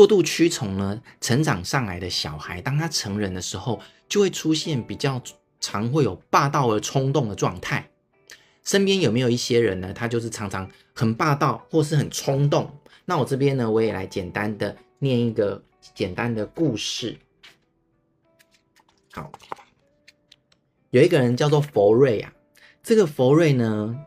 过度驱从呢，成长上来的小孩，当他成人的时候，就会出现比较常会有霸道而冲动的状态。身边有没有一些人呢？他就是常常很霸道或是很冲动。那我这边呢，我也来简单的念一个简单的故事。好，有一个人叫做佛瑞啊，这个佛瑞呢，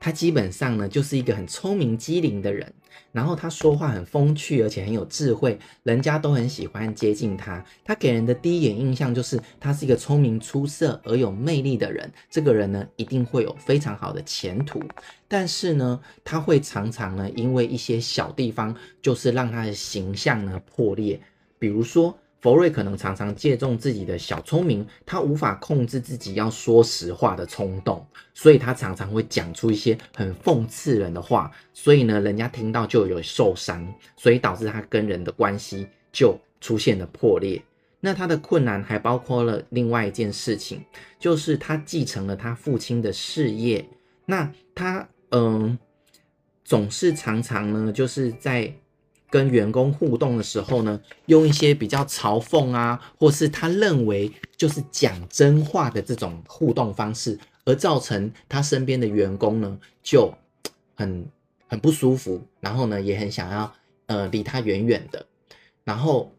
他基本上呢就是一个很聪明机灵的人。然后他说话很风趣，而且很有智慧，人家都很喜欢接近他。他给人的第一眼印象就是他是一个聪明出色而有魅力的人。这个人呢，一定会有非常好的前途。但是呢，他会常常呢，因为一些小地方，就是让他的形象呢破裂。比如说。佛瑞可能常常借重自己的小聪明，他无法控制自己要说实话的冲动，所以他常常会讲出一些很讽刺人的话，所以呢，人家听到就有受伤，所以导致他跟人的关系就出现了破裂。那他的困难还包括了另外一件事情，就是他继承了他父亲的事业，那他嗯，总是常常呢，就是在。跟员工互动的时候呢，用一些比较嘲讽啊，或是他认为就是讲真话的这种互动方式，而造成他身边的员工呢就很很不舒服，然后呢也很想要呃离他远远的，然后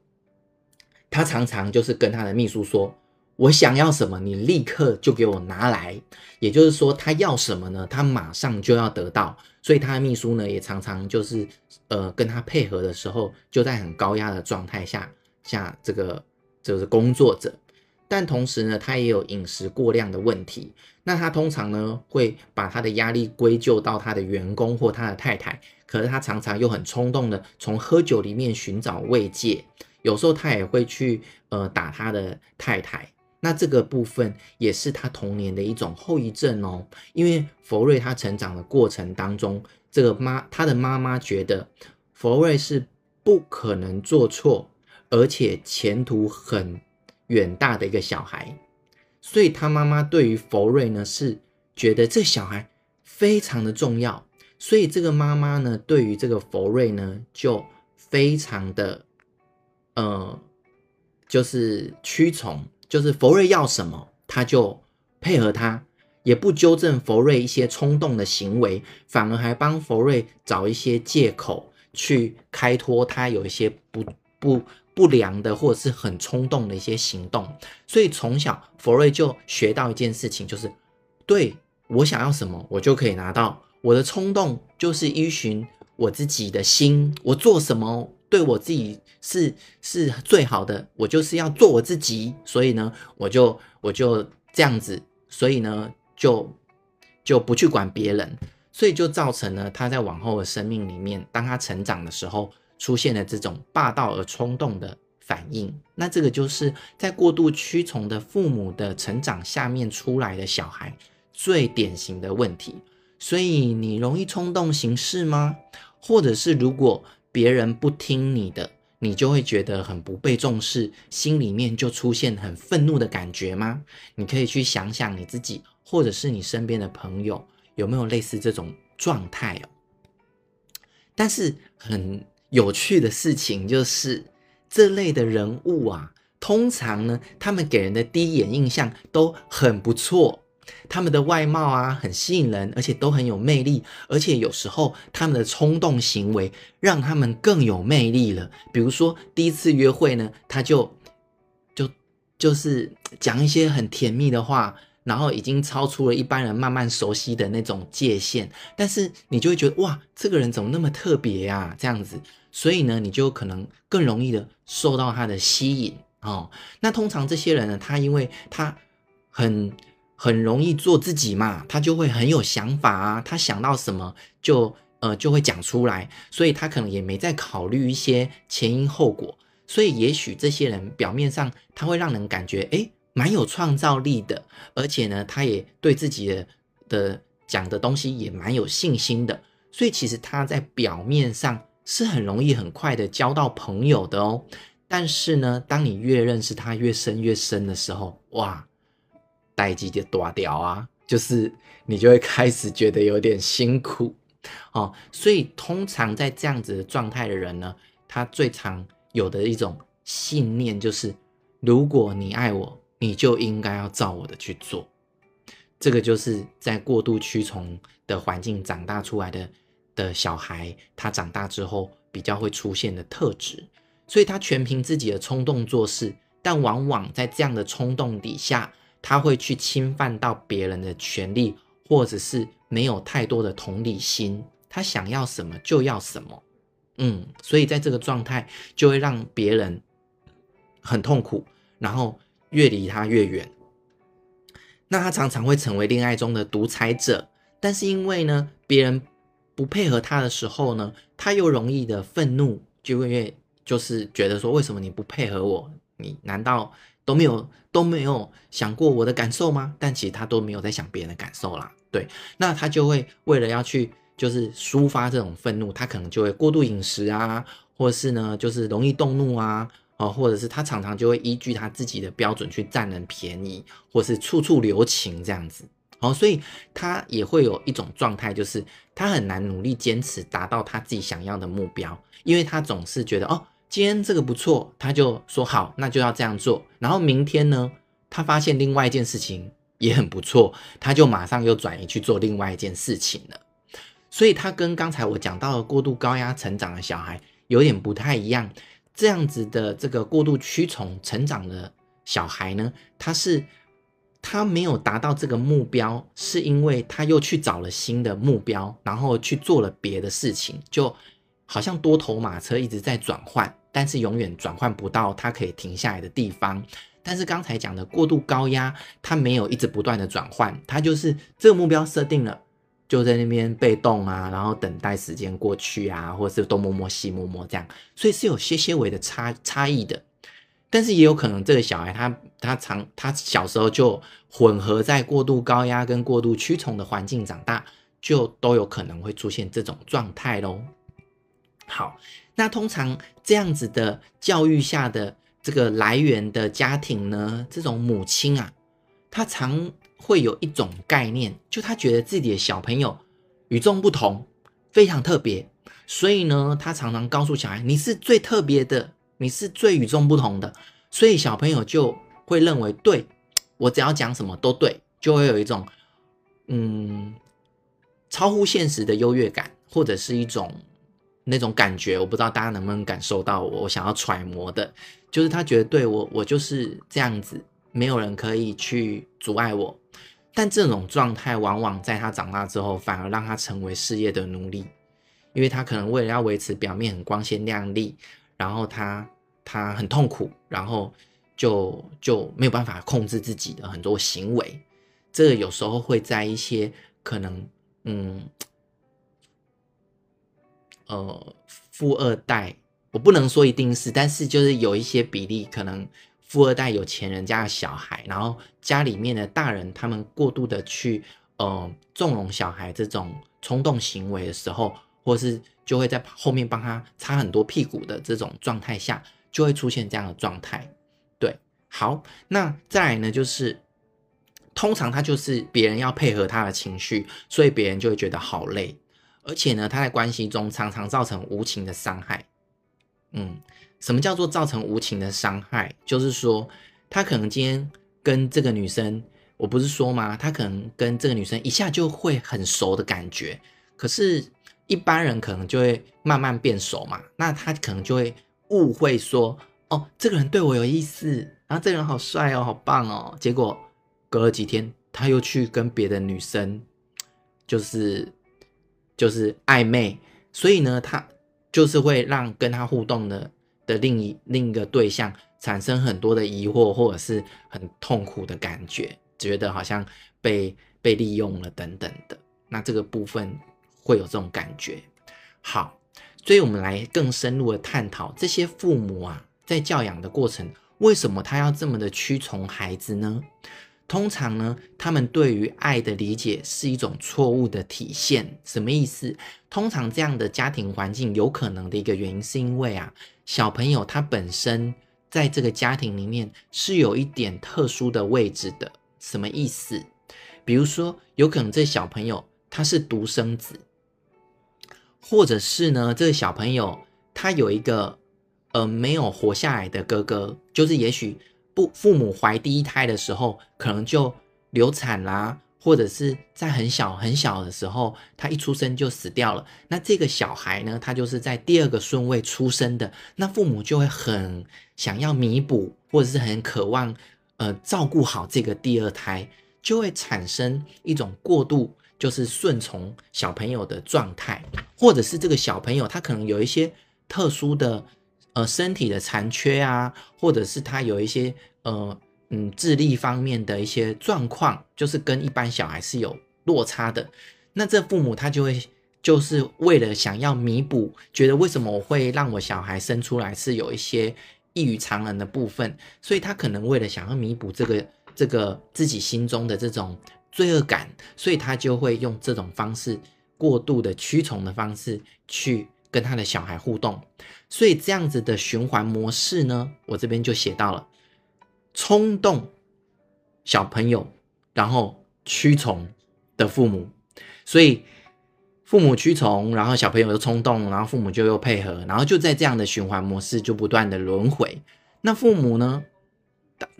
他常常就是跟他的秘书说。我想要什么，你立刻就给我拿来。也就是说，他要什么呢？他马上就要得到。所以他的秘书呢，也常常就是呃跟他配合的时候，就在很高压的状态下下这个就是工作者。但同时呢，他也有饮食过量的问题。那他通常呢会把他的压力归咎到他的员工或他的太太。可是他常常又很冲动的从喝酒里面寻找慰藉。有时候他也会去呃打他的太太。那这个部分也是他童年的一种后遗症哦，因为佛瑞他成长的过程当中，这个妈他的妈妈觉得佛瑞是不可能做错，而且前途很远大的一个小孩，所以他妈妈对于佛瑞呢是觉得这小孩非常的重要，所以这个妈妈呢对于这个佛瑞呢就非常的呃，就是屈从。就是佛瑞要什么，他就配合他，也不纠正佛瑞一些冲动的行为，反而还帮佛瑞找一些借口去开脱他有一些不不不良的或者是很冲动的一些行动。所以从小佛瑞就学到一件事情，就是对我想要什么，我就可以拿到。我的冲动就是依循我自己的心，我做什么。对我自己是是最好的，我就是要做我自己，所以呢，我就我就这样子，所以呢，就就不去管别人，所以就造成了他在往后的生命里面，当他成长的时候，出现了这种霸道而冲动的反应。那这个就是在过度屈从的父母的成长下面出来的小孩最典型的问题。所以你容易冲动行事吗？或者是如果别人不听你的，你就会觉得很不被重视，心里面就出现很愤怒的感觉吗？你可以去想想你自己，或者是你身边的朋友有没有类似这种状态哦。但是很有趣的事情就是，这类的人物啊，通常呢，他们给人的第一眼印象都很不错。他们的外貌啊，很吸引人，而且都很有魅力，而且有时候他们的冲动行为让他们更有魅力了。比如说第一次约会呢，他就就就是讲一些很甜蜜的话，然后已经超出了一般人慢慢熟悉的那种界限，但是你就会觉得哇，这个人怎么那么特别呀？这样子，所以呢，你就可能更容易的受到他的吸引哦。那通常这些人呢，他因为他很。很容易做自己嘛，他就会很有想法啊，他想到什么就呃就会讲出来，所以他可能也没在考虑一些前因后果，所以也许这些人表面上他会让人感觉诶蛮有创造力的，而且呢他也对自己的的讲的东西也蛮有信心的，所以其实他在表面上是很容易很快的交到朋友的哦，但是呢当你越认识他越深越深的时候，哇！代志就大掉啊，就是你就会开始觉得有点辛苦哦，所以通常在这样子的状态的人呢，他最常有的一种信念就是：如果你爱我，你就应该要照我的去做。这个就是在过度屈从的环境长大出来的的小孩，他长大之后比较会出现的特质。所以他全凭自己的冲动做事，但往往在这样的冲动底下，他会去侵犯到别人的权利，或者是没有太多的同理心。他想要什么就要什么，嗯，所以在这个状态就会让别人很痛苦，然后越离他越远。那他常常会成为恋爱中的独裁者，但是因为呢，别人不配合他的时候呢，他又容易的愤怒，就会就是觉得说，为什么你不配合我？你难道都没有都没有想过我的感受吗？但其实他都没有在想别人的感受啦。对，那他就会为了要去就是抒发这种愤怒，他可能就会过度饮食啊，或是呢，就是容易动怒啊。哦，或者是他常常就会依据他自己的标准去占人便宜，或是处处留情这样子。哦，所以他也会有一种状态，就是他很难努力坚持达到他自己想要的目标，因为他总是觉得哦，今天这个不错，他就说好，那就要这样做。然后明天呢，他发现另外一件事情也很不错，他就马上又转移去做另外一件事情了。所以他跟刚才我讲到的过度高压成长的小孩有点不太一样。这样子的这个过度屈从成长的小孩呢，他是他没有达到这个目标，是因为他又去找了新的目标，然后去做了别的事情，就好像多头马车一直在转换，但是永远转换不到他可以停下来的地方。但是刚才讲的过度高压，他没有一直不断的转换，他就是这个目标设定了。就在那边被动啊，然后等待时间过去啊，或者是东摸摸西摸摸这样，所以是有些些微的差差异的。但是也有可能这个小孩他他常他小时候就混合在过度高压跟过度屈从的环境长大，就都有可能会出现这种状态喽。好，那通常这样子的教育下的这个来源的家庭呢，这种母亲啊，她常。会有一种概念，就她觉得自己的小朋友与众不同，非常特别，所以呢，他常常告诉小孩：“你是最特别的，你是最与众不同的。”所以小朋友就会认为，对，我只要讲什么都对，就会有一种嗯超乎现实的优越感，或者是一种那种感觉。我不知道大家能不能感受到我，我想要揣摩的，就是他觉得对我，我就是这样子，没有人可以去阻碍我。但这种状态往往在他长大之后，反而让他成为事业的奴隶，因为他可能为了要维持表面很光鲜亮丽，然后他他很痛苦，然后就就没有办法控制自己的很多行为。这个有时候会在一些可能嗯呃富二代，我不能说一定是，但是就是有一些比例可能。富二代有钱人家的小孩，然后家里面的大人他们过度的去呃纵容小孩这种冲动行为的时候，或是就会在后面帮他擦很多屁股的这种状态下，就会出现这样的状态。对，好，那再来呢，就是通常他就是别人要配合他的情绪，所以别人就会觉得好累，而且呢，他在关系中常常造成无情的伤害。嗯。什么叫做造成无情的伤害？就是说，他可能今天跟这个女生，我不是说吗？他可能跟这个女生一下就会很熟的感觉，可是，一般人可能就会慢慢变熟嘛。那他可能就会误会说，哦，这个人对我有意思，然后这个人好帅哦，好棒哦。结果隔了几天，他又去跟别的女生，就是就是暧昧，所以呢，他就是会让跟他互动的。的另一另一个对象产生很多的疑惑，或者是很痛苦的感觉，觉得好像被被利用了等等的，那这个部分会有这种感觉。好，所以我们来更深入的探讨这些父母啊，在教养的过程，为什么他要这么的屈从孩子呢？通常呢，他们对于爱的理解是一种错误的体现。什么意思？通常这样的家庭环境有可能的一个原因，是因为啊，小朋友他本身在这个家庭里面是有一点特殊的位置的。什么意思？比如说，有可能这小朋友他是独生子，或者是呢，这个小朋友他有一个呃没有活下来的哥哥，就是也许不父母怀第一胎的时候可能就流产啦，或者是在很小很小的时候他一出生就死掉了。那这个小孩呢，他就是在第二个顺位出生的，那父母就会很想要弥补，或者是很渴望呃照顾好这个第二胎，就会产生一种过度。就是顺从小朋友的状态，或者是这个小朋友他可能有一些特殊的呃身体的残缺啊，或者是他有一些呃嗯智力方面的一些状况，就是跟一般小孩是有落差的。那这父母他就会就是为了想要弥补，觉得为什么我会让我小孩生出来是有一些异于常人的部分，所以他可能为了想要弥补这个这个自己心中的这种。罪恶感，所以他就会用这种方式，过度的屈从的方式去跟他的小孩互动，所以这样子的循环模式呢，我这边就写到了冲动小朋友，然后屈从的父母，所以父母屈从，然后小朋友又冲动，然后父母就又配合，然后就在这样的循环模式就不断的轮回。那父母呢？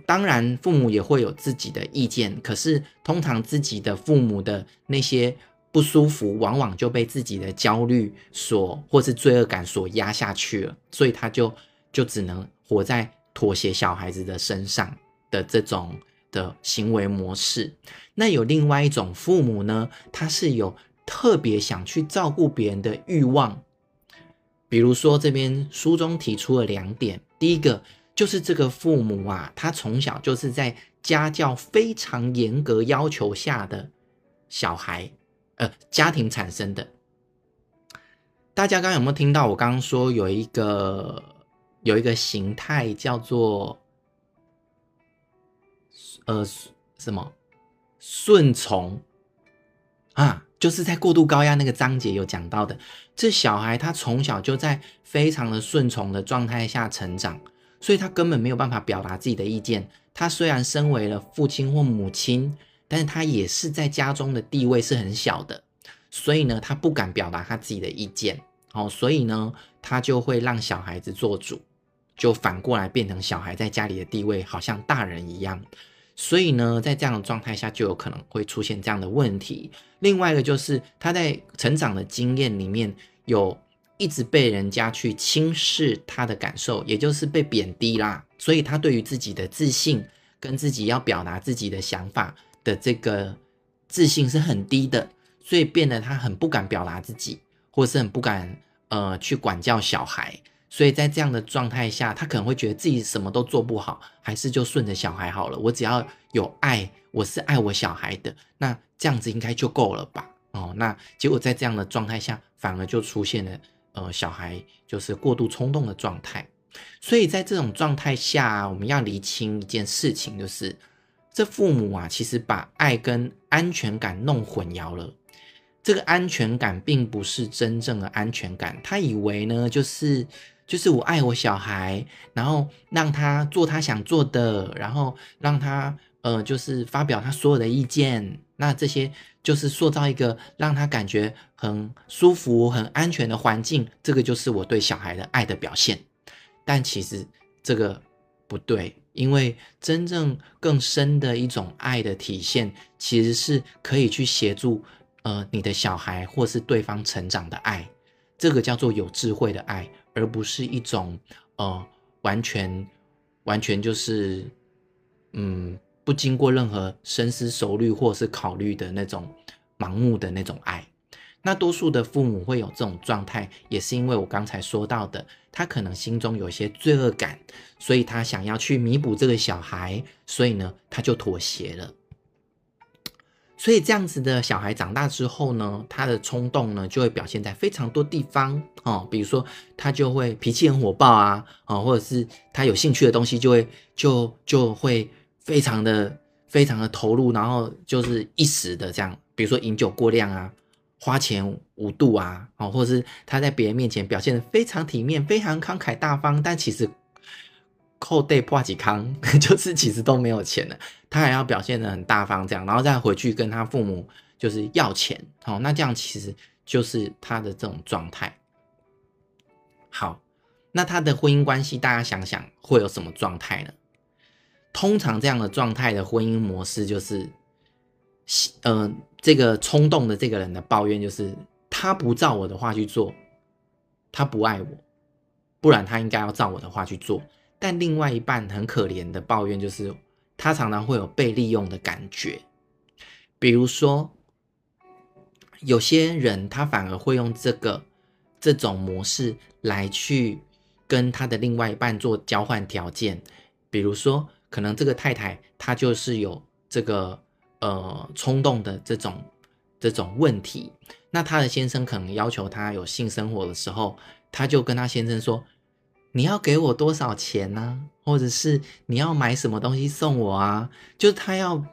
当然，父母也会有自己的意见，可是通常自己的父母的那些不舒服，往往就被自己的焦虑所或是罪恶感所压下去了，所以他就就只能活在妥协小孩子的身上的这种的行为模式。那有另外一种父母呢，他是有特别想去照顾别人的欲望，比如说这边书中提出了两点，第一个。就是这个父母啊，他从小就是在家教非常严格要求下的小孩，呃，家庭产生的。大家刚刚有没有听到我刚刚说有一个有一个形态叫做呃什么顺从啊？就是在过度高压那个章节有讲到的，这小孩他从小就在非常的顺从的状态下成长。所以他根本没有办法表达自己的意见。他虽然身为了父亲或母亲，但是他也是在家中的地位是很小的。所以呢，他不敢表达他自己的意见。哦，所以呢，他就会让小孩子做主，就反过来变成小孩在家里的地位好像大人一样。所以呢，在这样的状态下，就有可能会出现这样的问题。另外一个就是他在成长的经验里面有。一直被人家去轻视他的感受，也就是被贬低啦，所以他对于自己的自信跟自己要表达自己的想法的这个自信是很低的，所以变得他很不敢表达自己，或是很不敢呃去管教小孩，所以在这样的状态下，他可能会觉得自己什么都做不好，还是就顺着小孩好了，我只要有爱，我是爱我小孩的，那这样子应该就够了吧？哦，那结果在这样的状态下，反而就出现了。呃，小孩就是过度冲动的状态，所以在这种状态下，我们要厘清一件事情，就是这父母啊，其实把爱跟安全感弄混淆了。这个安全感并不是真正的安全感，他以为呢，就是就是我爱我小孩，然后让他做他想做的，然后让他呃，就是发表他所有的意见。那这些就是塑造一个让他感觉很舒服、很安全的环境，这个就是我对小孩的爱的表现。但其实这个不对，因为真正更深的一种爱的体现，其实是可以去协助呃你的小孩或是对方成长的爱。这个叫做有智慧的爱，而不是一种呃完全完全就是嗯。不经过任何深思熟虑或是考虑的那种盲目的那种爱，那多数的父母会有这种状态，也是因为我刚才说到的，他可能心中有一些罪恶感，所以他想要去弥补这个小孩，所以呢，他就妥协了。所以这样子的小孩长大之后呢，他的冲动呢就会表现在非常多地方哦，比如说他就会脾气很火爆啊，哦，或者是他有兴趣的东西就会就就会。非常的非常的投入，然后就是一时的这样，比如说饮酒过量啊，花钱无度啊，哦，或者是他在别人面前表现的非常体面，非常慷慨大方，但其实扣袋破几康，就是其实都没有钱了，他还要表现的很大方这样，然后再回去跟他父母就是要钱，哦，那这样其实就是他的这种状态。好，那他的婚姻关系，大家想想会有什么状态呢？通常这样的状态的婚姻模式就是，呃，这个冲动的这个人的抱怨就是，他不照我的话去做，他不爱我，不然他应该要照我的话去做。但另外一半很可怜的抱怨就是，他常常会有被利用的感觉，比如说，有些人他反而会用这个这种模式来去。跟他的另外一半做交换条件，比如说，可能这个太太她就是有这个呃冲动的这种这种问题，那他的先生可能要求他有性生活的时候，他就跟他先生说：“你要给我多少钱呢？或者是你要买什么东西送我啊？”就是他要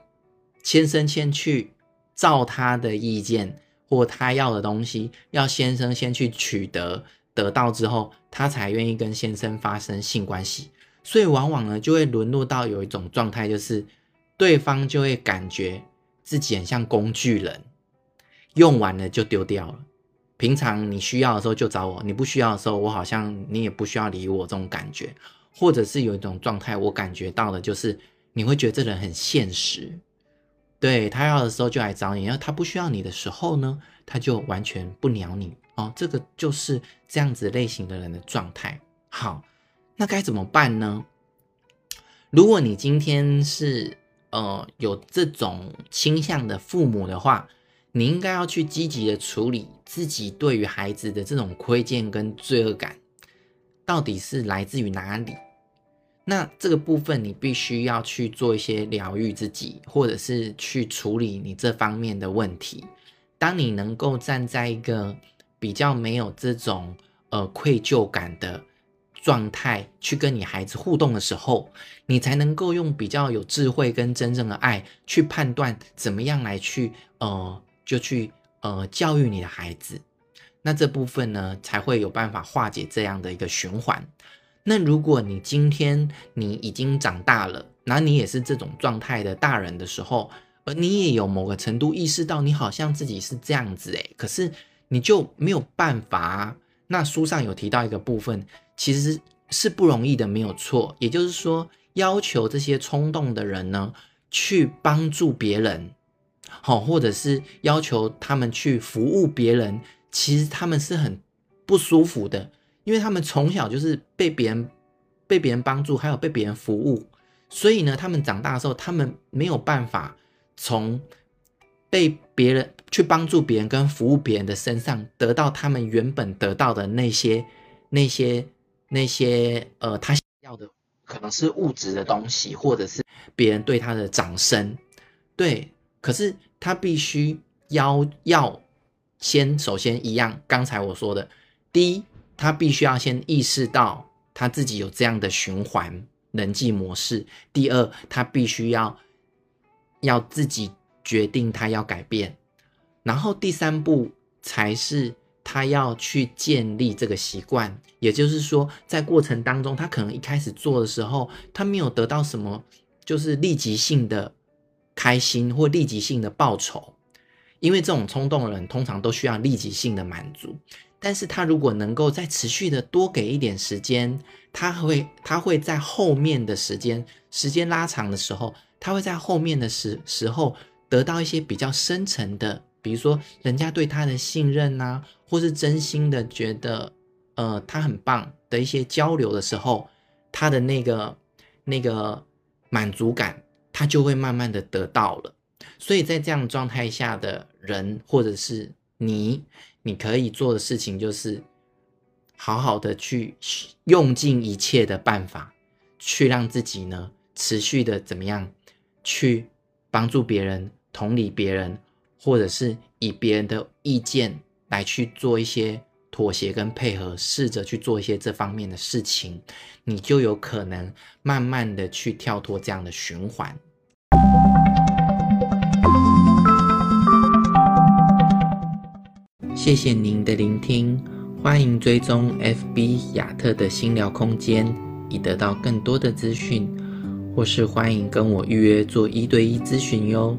先生先去照他的意见或他要的东西，要先生先去取得。得到之后，他才愿意跟先生发生性关系，所以往往呢就会沦落到有一种状态，就是对方就会感觉自己很像工具人，用完了就丢掉了。平常你需要的时候就找我，你不需要的时候，我好像你也不需要理我这种感觉，或者是有一种状态，我感觉到的就是你会觉得这人很现实，对，他要的时候就来找你，然后他不需要你的时候呢，他就完全不鸟你。哦，这个就是这样子类型的人的状态。好，那该怎么办呢？如果你今天是呃有这种倾向的父母的话，你应该要去积极的处理自己对于孩子的这种亏欠跟罪恶感，到底是来自于哪里？那这个部分你必须要去做一些疗愈自己，或者是去处理你这方面的问题。当你能够站在一个比较没有这种呃愧疚感的状态去跟你孩子互动的时候，你才能够用比较有智慧跟真正的爱去判断怎么样来去呃就去呃教育你的孩子。那这部分呢才会有办法化解这样的一个循环。那如果你今天你已经长大了，那你也是这种状态的大人的时候，而你也有某个程度意识到你好像自己是这样子诶，可是。你就没有办法。那书上有提到一个部分，其实是不容易的，没有错。也就是说，要求这些冲动的人呢，去帮助别人，好，或者是要求他们去服务别人，其实他们是很不舒服的，因为他们从小就是被别人被别人帮助，还有被别人服务，所以呢，他们长大的时候，他们没有办法从被别人。去帮助别人跟服务别人的身上，得到他们原本得到的那些、那些、那些，呃，他要的可能是物质的东西，或者是别人对他的掌声。对，可是他必须要要先首先一样，刚才我说的，第一，他必须要先意识到他自己有这样的循环人际模式；第二，他必须要要自己决定他要改变。然后第三步才是他要去建立这个习惯，也就是说，在过程当中，他可能一开始做的时候，他没有得到什么，就是立即性的开心或立即性的报酬，因为这种冲动的人通常都需要立即性的满足。但是他如果能够再持续的多给一点时间，他会他会在后面的时间时间拉长的时候，他会在后面的时时候得到一些比较深层的。比如说，人家对他的信任呐、啊，或是真心的觉得，呃，他很棒的一些交流的时候，他的那个那个满足感，他就会慢慢的得到了。所以在这样状态下的人，或者是你，你可以做的事情就是，好好的去用尽一切的办法，去让自己呢持续的怎么样，去帮助别人，同理别人。或者是以别人的意见来去做一些妥协跟配合，试着去做一些这方面的事情，你就有可能慢慢的去跳脱这样的循环。谢谢您的聆听，欢迎追踪 FB 亚特的心疗空间，以得到更多的资讯，或是欢迎跟我预约做一对一咨询哟。